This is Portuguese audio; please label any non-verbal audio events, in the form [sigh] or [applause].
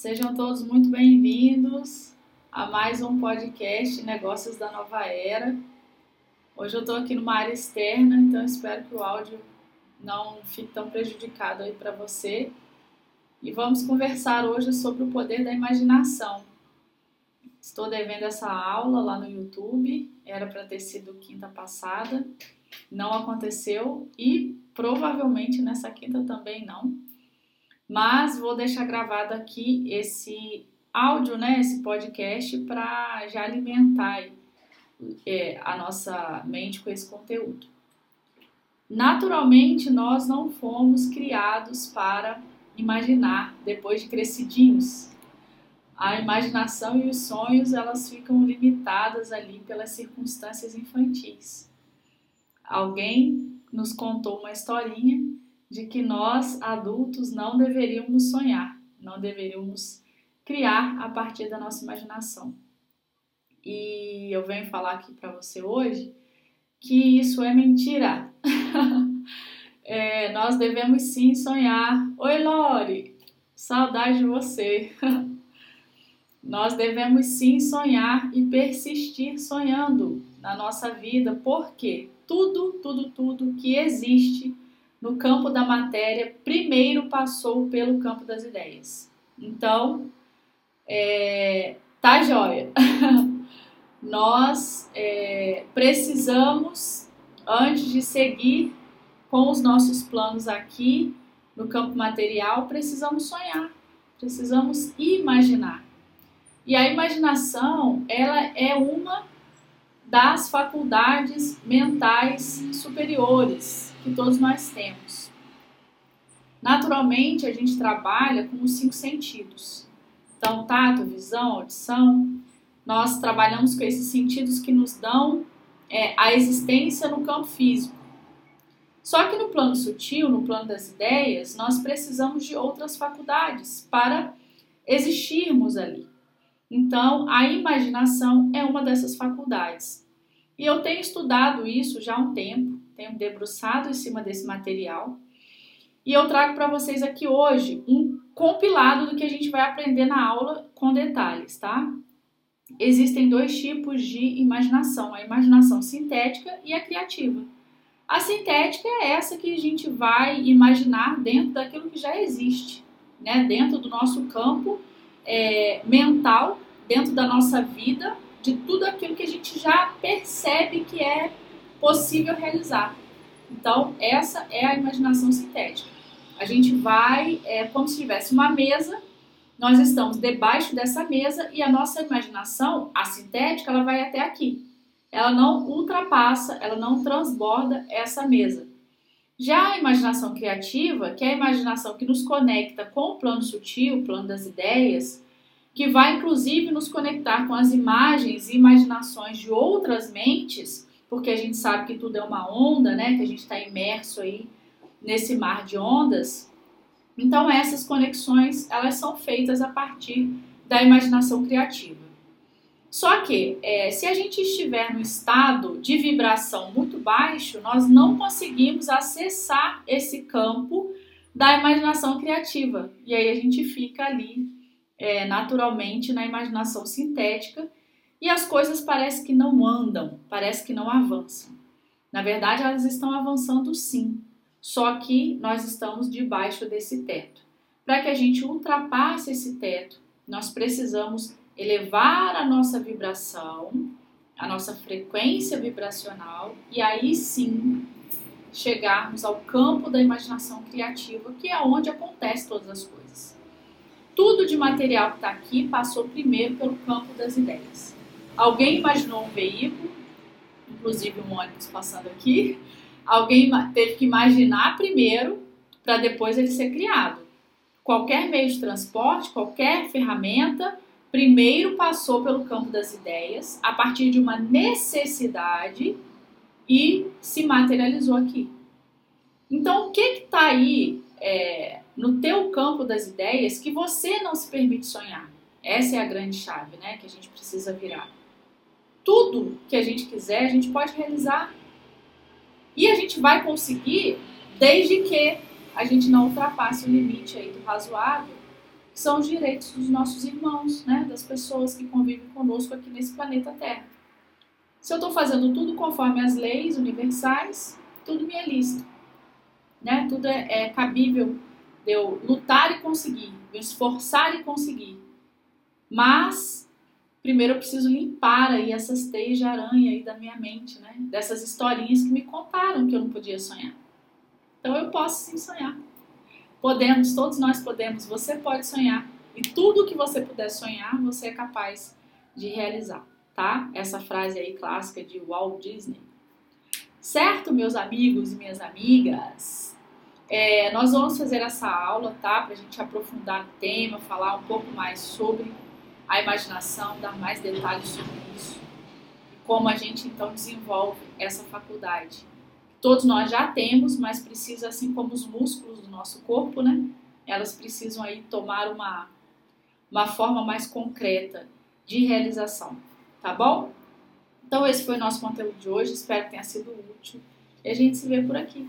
Sejam todos muito bem-vindos a mais um podcast Negócios da Nova Era. Hoje eu estou aqui numa área externa, então espero que o áudio não fique tão prejudicado aí para você. E vamos conversar hoje sobre o poder da imaginação. Estou devendo essa aula lá no YouTube, era para ter sido quinta passada, não aconteceu e provavelmente nessa quinta também não mas vou deixar gravado aqui esse áudio, né, esse podcast, para já alimentar é, a nossa mente com esse conteúdo. Naturalmente, nós não fomos criados para imaginar depois de crescidinhos. A imaginação e os sonhos elas ficam limitadas ali pelas circunstâncias infantis. Alguém nos contou uma historinha de que nós, adultos, não deveríamos sonhar, não deveríamos criar a partir da nossa imaginação. E eu venho falar aqui para você hoje que isso é mentira. [laughs] é, nós devemos sim sonhar. Oi, Lore, saudade de você. [laughs] nós devemos sim sonhar e persistir sonhando na nossa vida, porque tudo, tudo, tudo que existe no campo da matéria primeiro passou pelo campo das ideias. Então, é, tá joia. [laughs] Nós é, precisamos, antes de seguir com os nossos planos aqui no campo material, precisamos sonhar, precisamos imaginar. E a imaginação, ela é uma das faculdades mentais superiores que todos nós temos. Naturalmente, a gente trabalha com os cinco sentidos. Então, tato, visão, audição, nós trabalhamos com esses sentidos que nos dão é, a existência no campo físico. Só que no plano sutil, no plano das ideias, nós precisamos de outras faculdades para existirmos ali. Então, a imaginação é uma dessas faculdades. E eu tenho estudado isso já há um tempo tenho debruçado em cima desse material. E eu trago para vocês aqui hoje um compilado do que a gente vai aprender na aula com detalhes, tá? Existem dois tipos de imaginação: a imaginação sintética e a criativa. A sintética é essa que a gente vai imaginar dentro daquilo que já existe, né? dentro do nosso campo é, mental, dentro da nossa vida, de tudo aquilo que a gente já percebe que é possível realizar. Então, essa é a imaginação sintética. A gente vai, é como se tivesse uma mesa, nós estamos debaixo dessa mesa e a nossa imaginação, a sintética, ela vai até aqui. Ela não ultrapassa, ela não transborda essa mesa. Já a imaginação criativa, que é a imaginação que nos conecta com o plano sutil, o plano das ideias, que vai inclusive nos conectar com as imagens e imaginações de outras mentes, porque a gente sabe que tudo é uma onda, né? Que a gente está imerso aí nesse mar de ondas. Então essas conexões elas são feitas a partir da imaginação criativa. Só que é, se a gente estiver no estado de vibração muito baixo, nós não conseguimos acessar esse campo da imaginação criativa. E aí a gente fica ali é, naturalmente na imaginação sintética e as coisas parecem que não andam, parece que não avançam. Na verdade, elas estão avançando sim, só que nós estamos debaixo desse teto. Para que a gente ultrapasse esse teto, nós precisamos elevar a nossa vibração, a nossa frequência vibracional e aí sim chegarmos ao campo da imaginação criativa, que é onde acontece todas as coisas. Tudo de material que está aqui passou primeiro pelo campo das ideias. Alguém imaginou um veículo, inclusive um ônibus passando aqui. Alguém teve que imaginar primeiro para depois ele ser criado. Qualquer meio de transporte, qualquer ferramenta, primeiro passou pelo campo das ideias, a partir de uma necessidade e se materializou aqui. Então, o que está aí é, no teu campo das ideias que você não se permite sonhar? Essa é a grande chave, né, que a gente precisa virar tudo que a gente quiser, a gente pode realizar. E a gente vai conseguir desde que a gente não ultrapasse o limite aí do razoável, são os direitos dos nossos irmãos, né? das pessoas que convivem conosco aqui nesse planeta Terra. Se eu estou fazendo tudo conforme as leis universais, tudo me é lícito. Né? Tudo é, é cabível de eu lutar e conseguir, me esforçar e conseguir. Mas primeiro eu preciso limpar aí essas teias de aranha aí da minha mente, né? Dessas historinhas que me contaram que eu não podia sonhar. Então eu posso sim sonhar. Podemos, todos nós podemos, você pode sonhar. E tudo que você puder sonhar, você é capaz de realizar, tá? Essa frase aí clássica de Walt Disney. Certo, meus amigos e minhas amigas? É, nós vamos fazer essa aula, tá? Pra gente aprofundar no tema, falar um pouco mais sobre a imaginação, dar mais detalhes sobre isso. E como a gente então desenvolve essa faculdade. Todos nós já temos, mas precisa, assim como os músculos do nosso corpo, né? Elas precisam aí tomar uma, uma forma mais concreta de realização, tá bom? Então esse foi o nosso conteúdo de hoje, espero que tenha sido útil e a gente se vê por aqui.